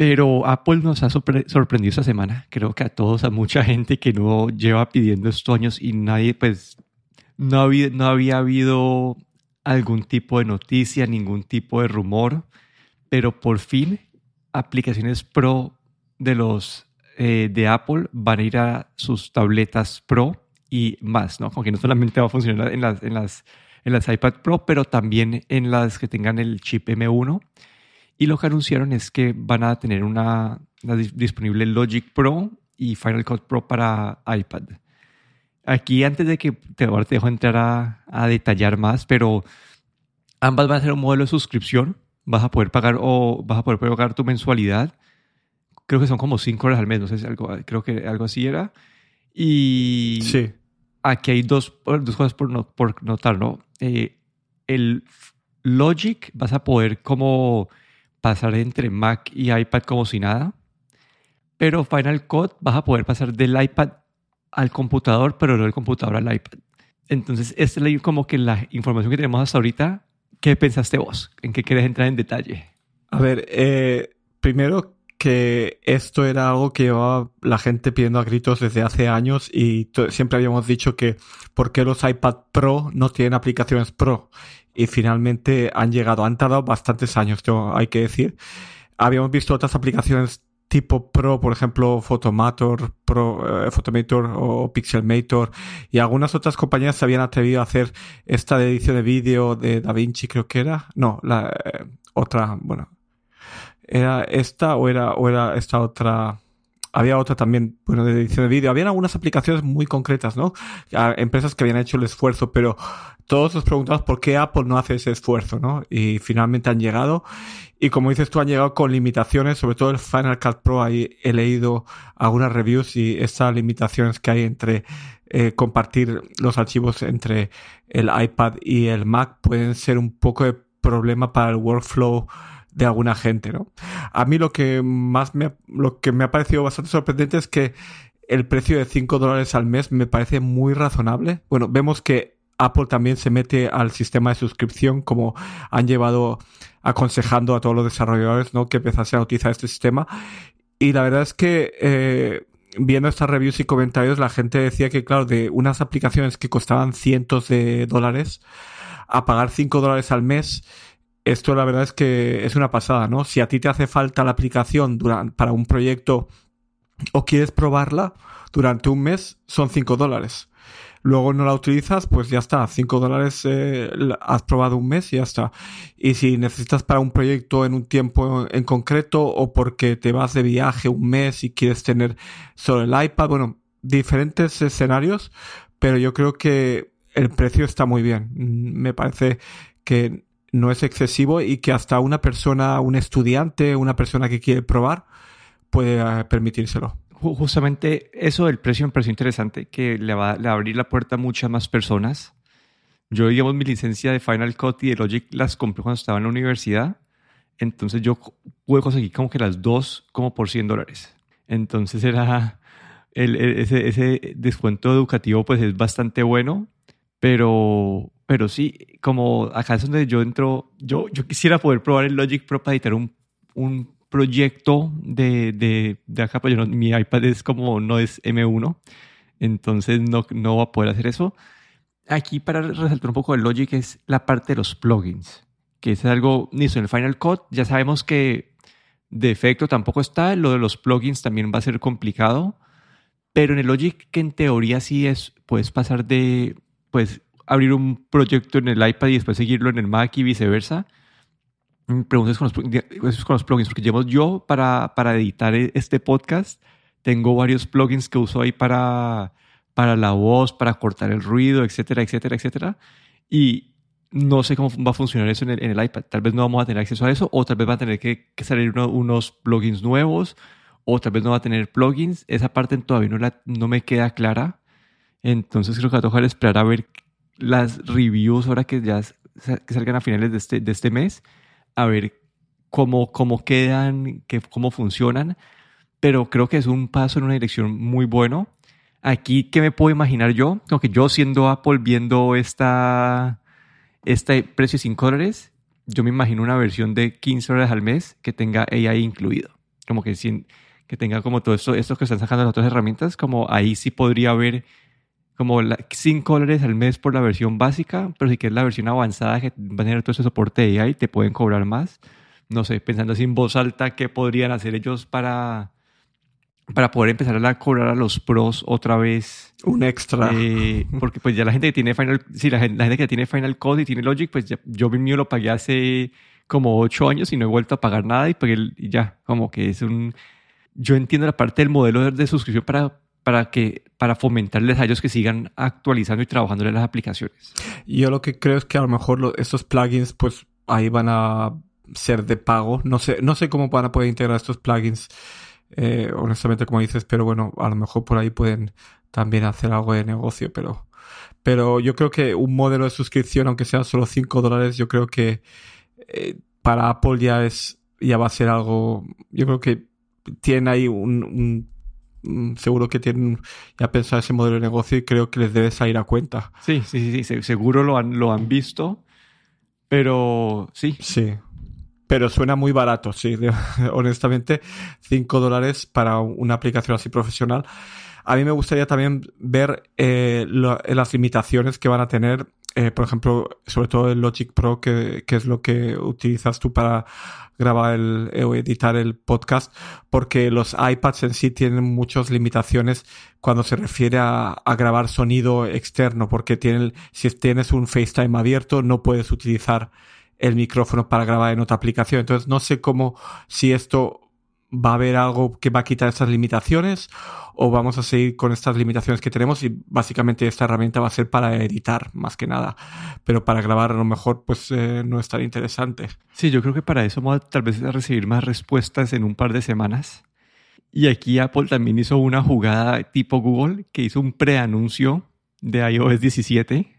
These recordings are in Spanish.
Pero Apple nos ha sorprendido esta semana. Creo que a todos, a mucha gente que no lleva pidiendo estos años y nadie, pues, no había, no había habido algún tipo de noticia, ningún tipo de rumor, pero por fin aplicaciones Pro de los eh, de Apple van a ir a sus tabletas Pro y más, ¿no? Como que no solamente va a funcionar en las, en las, en las iPad Pro, pero también en las que tengan el chip M1. Y lo que anunciaron es que van a tener una, disponible Logic Pro y Final Cut Pro para iPad. Aquí antes de que te, te dejo entrar a, a, detallar más, pero ambas van a ser un modelo de suscripción. Vas a poder pagar o vas a poder pagar tu mensualidad. Creo que son como 5 horas al mes, no sé si algo, creo que algo así era. Y sí aquí hay dos, dos cosas por, por notar, ¿no? Eh, el Logic vas a poder como pasar entre Mac y iPad como si nada, pero Final Cut vas a poder pasar del iPad al computador, pero no del computador al iPad. Entonces, esta es como que la información que tenemos hasta ahorita. ¿Qué pensaste vos? ¿En qué quieres entrar en detalle? A ver, eh, primero que esto era algo que llevaba la gente pidiendo a gritos desde hace años y siempre habíamos dicho que por qué los iPad Pro no tienen aplicaciones Pro y finalmente han llegado, han tardado bastantes años, hay que decir. Habíamos visto otras aplicaciones tipo Pro, por ejemplo, Photomator, Pro, eh, Photomator o Pixelmator y algunas otras compañías se habían atrevido a hacer esta edición de vídeo de DaVinci, creo que era. No, la eh, otra, bueno, ¿Era esta o era, o era esta otra? Había otra también, bueno, de edición de vídeo. Habían algunas aplicaciones muy concretas, ¿no? empresas que habían hecho el esfuerzo, pero todos nos preguntamos por qué Apple no hace ese esfuerzo, ¿no? Y finalmente han llegado. Y como dices tú, han llegado con limitaciones, sobre todo el Final Cut Pro. Ahí he leído algunas reviews y estas limitaciones que hay entre eh, compartir los archivos entre el iPad y el Mac pueden ser un poco de problema para el workflow de alguna gente, ¿no? A mí lo que más me, lo que me ha parecido bastante sorprendente es que el precio de 5 dólares al mes me parece muy razonable. Bueno, vemos que Apple también se mete al sistema de suscripción, como han llevado aconsejando a todos los desarrolladores, ¿no? Que empezasen a utilizar este sistema. Y la verdad es que, eh, viendo estas reviews y comentarios, la gente decía que, claro, de unas aplicaciones que costaban cientos de dólares, a pagar 5 dólares al mes, esto la verdad es que es una pasada, ¿no? Si a ti te hace falta la aplicación para un proyecto o quieres probarla durante un mes, son 5 dólares. Luego no la utilizas, pues ya está, 5 dólares eh, has probado un mes y ya está. Y si necesitas para un proyecto en un tiempo en concreto o porque te vas de viaje un mes y quieres tener solo el iPad, bueno, diferentes escenarios, pero yo creo que el precio está muy bien. Mm, me parece que no es excesivo y que hasta una persona, un estudiante, una persona que quiere probar, puede eh, permitírselo. Justamente eso del precio me pareció interesante, que le va, a abrir la puerta a muchas más personas. Yo, digamos, mi licencia de Final Cut y de Logic las compré cuando estaba en la universidad. Entonces yo pude conseguir como que las dos como por 100 dólares. Entonces era el, ese, ese descuento educativo pues es bastante bueno, pero pero sí, como acá es donde yo entro, yo, yo quisiera poder probar el Logic Pro para editar un, un proyecto de, de, de acá, pero pues mi iPad es como, no es M1, entonces no, no va a poder hacer eso. Aquí para resaltar un poco el Logic es la parte de los plugins, que es algo, listo, en el Final Cut ya sabemos que de efecto tampoco está, lo de los plugins también va a ser complicado, pero en el Logic que en teoría sí es, puedes pasar de, pues abrir un proyecto en el iPad y después seguirlo en el Mac y viceversa. Me preguntas con los, con los plugins, porque llevo yo para, para editar e, este podcast, tengo varios plugins que uso ahí para, para la voz, para cortar el ruido, etcétera, etcétera, etcétera. Y no sé cómo va a funcionar eso en el, en el iPad. Tal vez no vamos a tener acceso a eso, o tal vez va a tener que, que salir unos plugins nuevos, o tal vez no va a tener plugins. Esa parte todavía no, la, no me queda clara. Entonces creo que va a tocar esperar a ver las reviews ahora que ya que salgan a finales de este, de este mes, a ver cómo, cómo quedan, que, cómo funcionan. Pero creo que es un paso en una dirección muy bueno. Aquí, ¿qué me puedo imaginar yo? Como que yo siendo Apple viendo esta, este precio de 5 dólares, yo me imagino una versión de 15 dólares al mes que tenga AI incluido. como que, sin, que tenga como todo esto, esto que están sacando las otras herramientas, como ahí sí podría haber como 5 dólares al mes por la versión básica, pero si quieres la versión avanzada que va a tener todo ese soporte de AI, te pueden cobrar más. No sé, pensando así en voz alta, ¿qué podrían hacer ellos para, para poder empezar a cobrar a los pros otra vez? Un extra. Eh, porque pues ya la gente que tiene Final, sí, la gente, la gente que tiene Final Code y tiene Logic, pues ya, yo mío lo pagué hace como 8 años y no he vuelto a pagar nada y, y ya, como que es un... Yo entiendo la parte del modelo de suscripción para para, que, para fomentarles a ellos que sigan actualizando y trabajando en las aplicaciones. Yo lo que creo es que a lo mejor estos plugins, pues ahí van a ser de pago. No sé, no sé cómo van a poder integrar estos plugins, eh, honestamente, como dices, pero bueno, a lo mejor por ahí pueden también hacer algo de negocio, pero, pero yo creo que un modelo de suscripción, aunque sea solo 5 dólares, yo creo que eh, para Apple ya es, ya va a ser algo, yo creo que tiene ahí un seguro que tienen ya pensado ese modelo de negocio y creo que les debe salir a cuenta. Sí, sí, sí, seguro lo han, lo han visto, pero sí. Sí. Pero suena muy barato, sí. Honestamente, 5 dólares para una aplicación así profesional. A mí me gustaría también ver eh, las limitaciones que van a tener eh, por ejemplo, sobre todo el Logic Pro, que, que, es lo que utilizas tú para grabar el, o editar el podcast, porque los iPads en sí tienen muchas limitaciones cuando se refiere a, a grabar sonido externo, porque tienen, si tienes un FaceTime abierto, no puedes utilizar el micrófono para grabar en otra aplicación. Entonces, no sé cómo, si esto va a haber algo que va a quitar esas limitaciones o vamos a seguir con estas limitaciones que tenemos y básicamente esta herramienta va a ser para editar más que nada, pero para grabar a lo mejor pues eh, no es tan interesante. Sí, yo creo que para eso tal vez a recibir más respuestas en un par de semanas. Y aquí Apple también hizo una jugada tipo Google que hizo un preanuncio de iOS 17.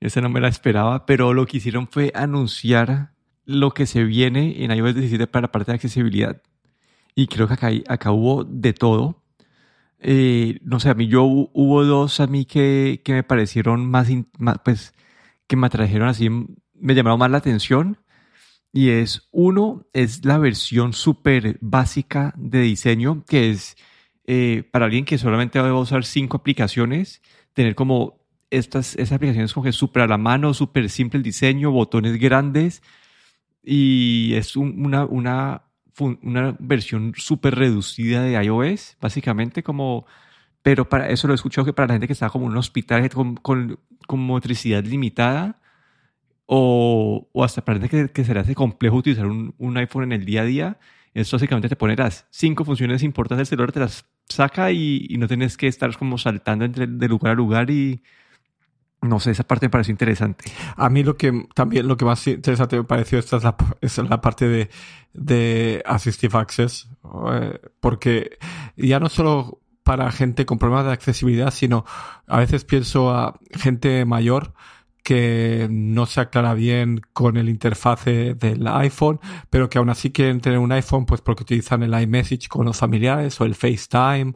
Esa no me la esperaba, pero lo que hicieron fue anunciar lo que se viene en iOS 17 para la parte de accesibilidad y creo que acá, acá hubo de todo. Eh, no sé, a mí yo hubo dos a mí que, que me parecieron más, pues, que me atrajeron así, me llamaron más la atención. Y es, uno, es la versión súper básica de diseño, que es eh, para alguien que solamente va a usar cinco aplicaciones, tener como estas, esas aplicaciones como que súper a la mano, súper simple el diseño, botones grandes, y es una, una una versión súper reducida de iOS, básicamente como, pero para eso lo he escuchado que para la gente que está como en un hospital con, con, motricidad limitada o, o, hasta para la gente que, que se le hace complejo utilizar un, un, iPhone en el día a día, eso básicamente te pone las cinco funciones importantes del celular, te las saca y, y no tienes que estar como saltando entre, de lugar a lugar y no sé, esa parte me pareció interesante. A mí lo que también lo que más interesante me pareció esta es la, es la parte de, de Assistive Access, eh, porque ya no solo para gente con problemas de accesibilidad, sino a veces pienso a gente mayor que no se aclara bien con el interfase del iPhone, pero que aún así quieren tener un iPhone pues porque utilizan el iMessage con los familiares o el FaceTime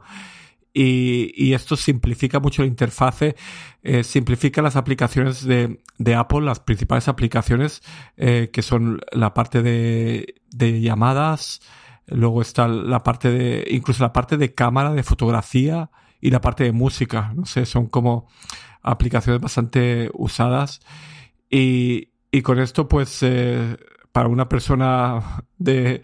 y, y esto simplifica mucho la interfase, eh, simplifica las aplicaciones de, de, Apple, las principales aplicaciones eh, que son la parte de, de llamadas, luego está la parte de, incluso la parte de cámara, de fotografía y la parte de música, no sé, son como aplicaciones bastante usadas. Y, y con esto pues eh, para una persona de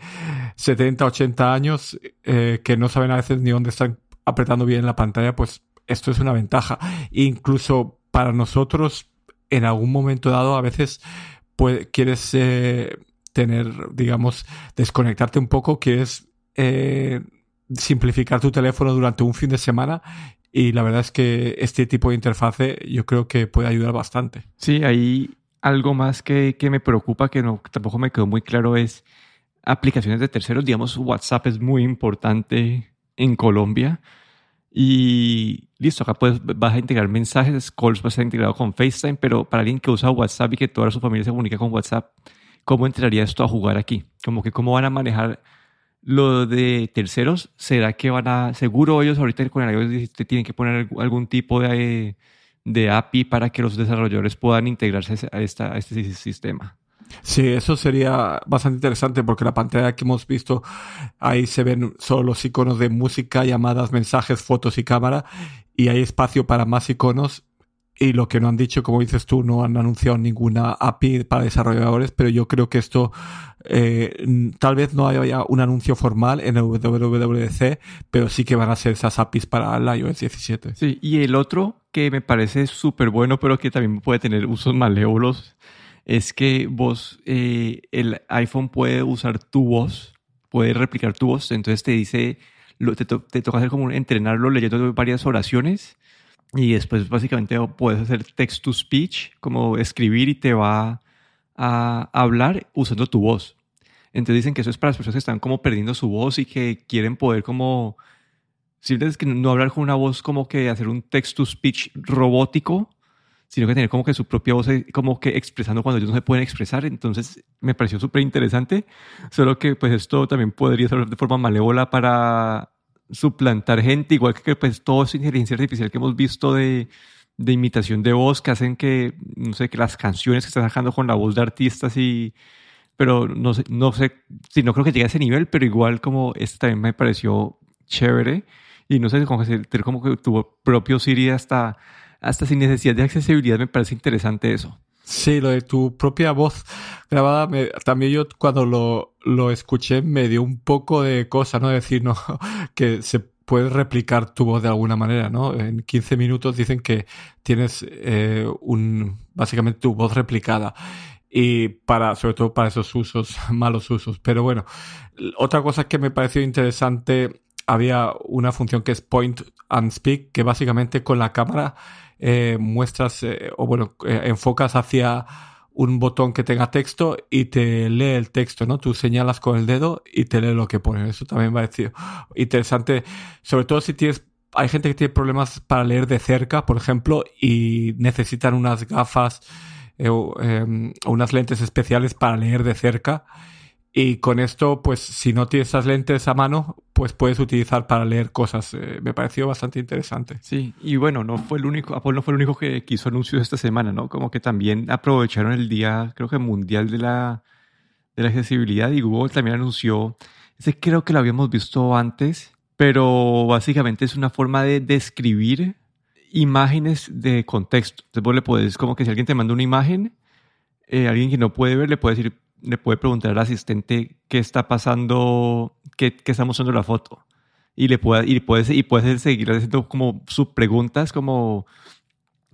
70, 80 años eh, que no saben a veces ni dónde están apretando bien la pantalla, pues esto es una ventaja. Incluso para nosotros, en algún momento dado, a veces quieres eh, tener, digamos, desconectarte un poco, quieres eh, simplificar tu teléfono durante un fin de semana y la verdad es que este tipo de interfase yo creo que puede ayudar bastante. Sí, hay algo más que, que me preocupa, que no, tampoco me quedó muy claro, es aplicaciones de terceros. Digamos, WhatsApp es muy importante en Colombia. Y listo, acá puedes, vas a integrar mensajes, calls va a ser integrado con FaceTime, pero para alguien que usa WhatsApp y que toda su familia se comunica con WhatsApp, ¿cómo entraría esto a jugar aquí? Como que cómo van a manejar lo de terceros. ¿Será que van a, seguro ellos ahorita con el iOS tienen que poner algún tipo de, de API para que los desarrolladores puedan integrarse a, esta, a este sistema? Sí, eso sería bastante interesante porque la pantalla que hemos visto ahí se ven solo los iconos de música, llamadas, mensajes, fotos y cámara y hay espacio para más iconos y lo que no han dicho, como dices tú, no han anunciado ninguna API para desarrolladores, pero yo creo que esto eh, tal vez no haya un anuncio formal en el WWDC, pero sí que van a ser esas APIs para el iOS 17. Sí, y el otro que me parece súper bueno, pero que también puede tener usos malévolos, es que vos, eh, el iPhone puede usar tu voz, puede replicar tu voz, entonces te dice, lo, te, te toca hacer como entrenarlo leyendo varias oraciones y después básicamente puedes hacer text to speech, como escribir y te va a hablar usando tu voz. Entonces dicen que eso es para las personas que están como perdiendo su voz y que quieren poder como, simplemente es que no hablar con una voz como que hacer un text to speech robótico, sino que tener como que su propia voz eh, como que expresando cuando ellos no se pueden expresar. Entonces me pareció súper interesante, solo que pues esto también podría ser de forma malévola para suplantar gente, igual que pues todo esa inteligencia artificial que hemos visto de, de imitación de voz que hacen que, no sé, que las canciones que están sacando con la voz de artistas y, pero no sé, no sé, si no creo que llegue a ese nivel, pero igual como este también me pareció chévere y no sé, como que, como que tu propio Siri hasta, hasta sin necesidad de accesibilidad me parece interesante eso. Sí, lo de tu propia voz grabada, también yo cuando lo, lo escuché me dio un poco de cosa, ¿no? Decir, no, que se puede replicar tu voz de alguna manera, ¿no? En 15 minutos dicen que tienes eh, un, básicamente tu voz replicada y para, sobre todo para esos usos, malos usos. Pero bueno, otra cosa que me pareció interesante, había una función que es Point and Speak, que básicamente con la cámara eh, muestras eh, o bueno, eh, enfocas hacia un botón que tenga texto y te lee el texto, ¿no? Tú señalas con el dedo y te lee lo que pone. Eso también va a decir interesante, sobre todo si tienes hay gente que tiene problemas para leer de cerca, por ejemplo, y necesitan unas gafas o em, unas lentes especiales para leer de cerca y con esto, pues si no tienes esas lentes a mano, pues puedes utilizar para leer cosas. Eh, me pareció bastante interesante. Sí, y bueno, no fue el único, Apple no fue el único que quiso anuncios esta semana, ¿no? Como que también aprovecharon el día, creo que mundial de la, de la accesibilidad y Google también anunció, ese creo que lo habíamos visto antes, pero básicamente es una forma de describir imágenes de contexto. Entonces vos le puedes, como que si alguien te manda una imagen, eh, alguien que no puede ver le puede decir, le puede preguntar al asistente qué está pasando, qué, qué está mostrando la foto. Y le puede, y puede, y puede seguir haciendo como sus preguntas, como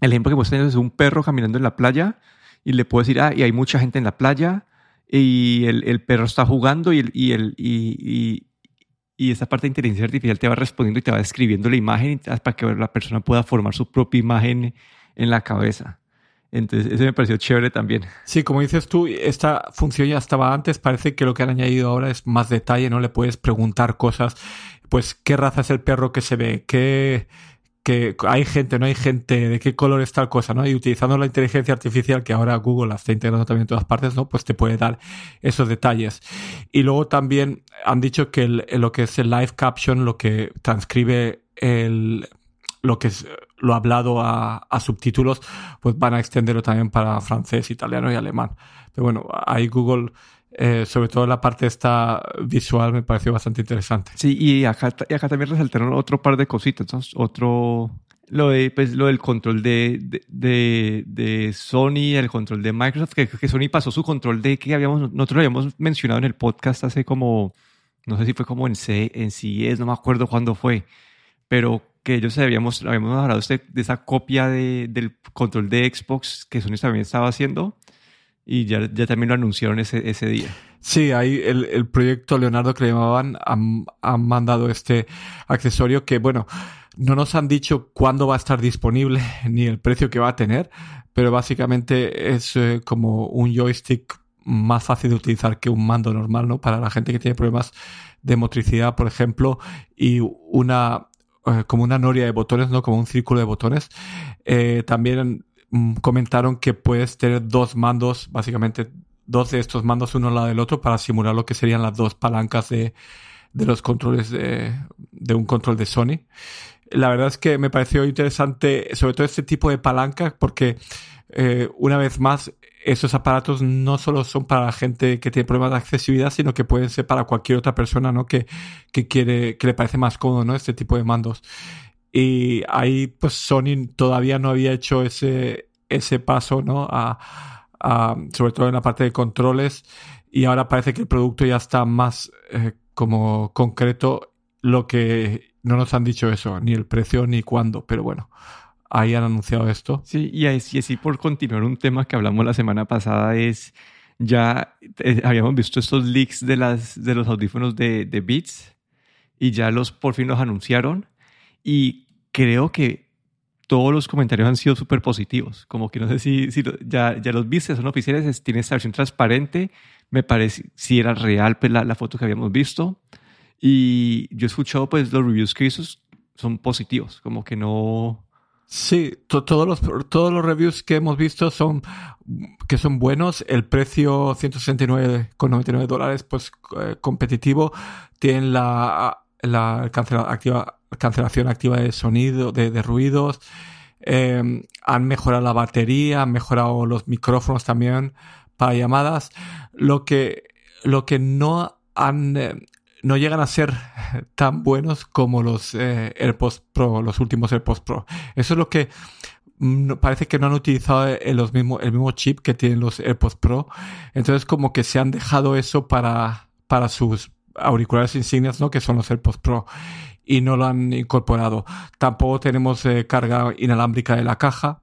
el ejemplo que muestra es un perro caminando en la playa y le puede decir, ah, y hay mucha gente en la playa y el, el perro está jugando y, el, y, el, y, y, esa parte de inteligencia artificial te va respondiendo y te va describiendo la imagen para que la persona pueda formar su propia imagen en la cabeza. Entonces, eso me pareció chévere también. Sí, como dices tú, esta función ya estaba antes. Parece que lo que han añadido ahora es más detalle, ¿no? Le puedes preguntar cosas. Pues, ¿qué raza es el perro que se ve? ¿Qué, que hay gente, no hay gente, de qué color es tal cosa, ¿no? Y utilizando la inteligencia artificial que ahora Google la está integrando también en todas partes, ¿no? Pues te puede dar esos detalles. Y luego también han dicho que lo que es el live caption, lo que transcribe el, lo que es lo hablado a, subtítulos, pues van a extenderlo también para francés, italiano y alemán. Pero bueno, ahí Google, eh, sobre todo la parte esta visual, me pareció bastante interesante. Sí, y acá, y acá también resaltaron otro par de cositas, otro... Lo, de, pues, lo del control de, de, de, Sony, el control de Microsoft, que, que Sony pasó su control de que habíamos, nosotros lo habíamos mencionado en el podcast hace como, no sé si fue como en, C, en CES, no me acuerdo cuándo fue, pero que ellos habíamos, habíamos hablado de, esa copia de, del control de Xbox que Sony también estaba haciendo y ya, ya también lo anunciaron ese, ese día. Sí, ahí el, el proyecto Leonardo que le llamaban han, han, mandado este accesorio que, bueno, no nos han dicho cuándo va a estar disponible ni el precio que va a tener, pero básicamente es eh, como un joystick más fácil de utilizar que un mando normal, ¿no? Para la gente que tiene problemas de motricidad, por ejemplo, y una eh, como una noria de botones, ¿no? Como un círculo de botones. Eh, también mm, comentaron que puedes tener dos mandos, básicamente dos de estos mandos uno al lado del otro para simular lo que serían las dos palancas de, de los controles de, de un control de Sony. La verdad es que me pareció interesante, sobre todo este tipo de palanca, porque eh, una vez más esos aparatos no solo son para la gente que tiene problemas de accesibilidad, sino que pueden ser para cualquier otra persona, ¿no? Que, que quiere, que le parece más cómodo, ¿no? Este tipo de mandos. Y ahí, pues Sony todavía no había hecho ese, ese paso, ¿no? A, sobre todo en la parte de controles. Y ahora parece que el producto ya está más eh, como concreto, lo que no nos han dicho eso, ni el precio ni cuándo, pero bueno, ahí han anunciado esto. Sí, y así, por continuar un tema que hablamos la semana pasada es, ya eh, habíamos visto estos leaks de, las, de los audífonos de, de Beats y ya los por fin los anunciaron y creo que todos los comentarios han sido súper positivos. Como que no sé si, si ya, ya los viste, son oficiales, tiene esta versión transparente. Me parece si era real pues, la, la, foto que habíamos visto. Y yo he escuchado pues los reviews que hizo son positivos, como que no, Sí, todos los todos los reviews que hemos visto son que son buenos. El precio 169,99 dólares, pues eh, competitivo. Tienen la, la activa, cancelación activa de sonido, de, ruidos. Em, han mejorado la batería, han mejorado los micrófonos también para llamadas. Lo que lo que no han eh, no llegan a ser tan buenos como los eh, AirPods Pro, los últimos AirPods Pro. Eso es lo que mm, parece que no han utilizado el, mismo, el mismo chip que tienen los AirPods Pro. Entonces como que se han dejado eso para, para sus auriculares insignias, ¿no? Que son los AirPods Pro. Y no lo han incorporado. Tampoco tenemos eh, carga inalámbrica de la caja.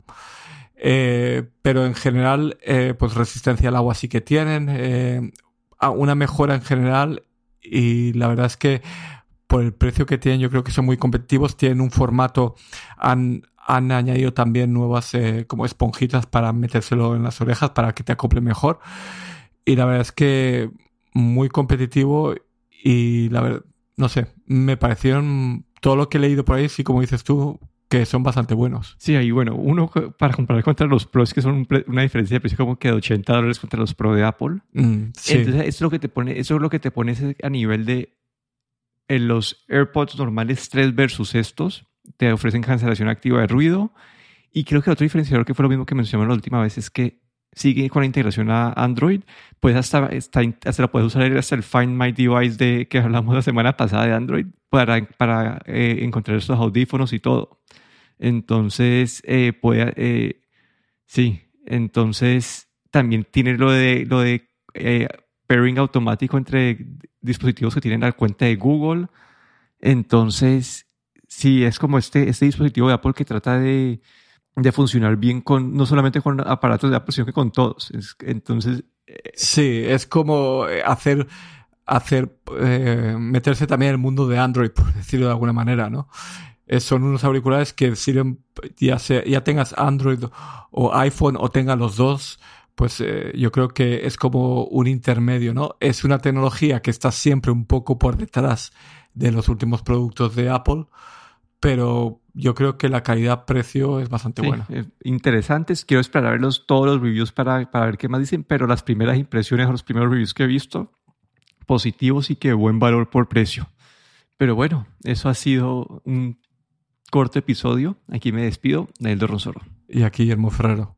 Eh, pero en general, pues resistencia al agua sí que tienen. una mejora en general y la verdad es que por el precio que tienen yo creo que son muy competitivos, tienen un formato, han, han añadido también nuevas eh, como esponjitas para metérselo en las orejas para que te acople mejor. Y la verdad es que muy competitivo y la verdad, no sé, me parecieron todo lo que he leído por ahí, sí como dices tú, que son bastante buenos. Sí, ahí bueno, uno para comparar contra los Pros que son una diferencia de precio como que de 80 dólares contra los Pro de Apple. Mm, sí. Entonces, eso es lo que te pone, eso es lo que te pone a nivel de en los AirPods normales 3 versus estos, te ofrecen cancelación activa de ruido. Y creo que otro diferenciador que fue lo mismo que mencionamos la última vez es que sigue con la integración a Android, pues hasta, hasta, hasta la puedes usar hasta el Find My Device de, que hablamos la semana pasada de Android para, para eh, encontrar estos audífonos y todo. Entonces, eh, eh, sí, entonces también tiene lo de, lo de eh, pairing automático entre dispositivos que tienen la cuenta de Google. Entonces, sí, es como este, este dispositivo de Apple que trata de, de funcionar bien con, no solamente con aparatos de Apple, sino que con todos. entonces... Sí, es como hacer hacer meterse también en el mundo de Android, por decirlo de alguna manera, ¿no? Eh, son unos auriculares que sirven, ya, sea, ya tengas Android o iPhone o tengas los dos, pues eh, yo creo que es como un intermedio, ¿no? Es una tecnología que está siempre un poco por detrás de los últimos productos de Apple, pero yo creo que la calidad-precio es bastante buena. Eh, interesantes, quiero esperar a ver todos los reviews para, para ver qué más dicen, pero las primeras impresiones o los primeros reviews que he visto, positivos y que buen valor por precio. Pero bueno, eso ha sido un corto episodio. Aquí me despido, Naildo Rosoro. Y aquí Guillermo Ferrero.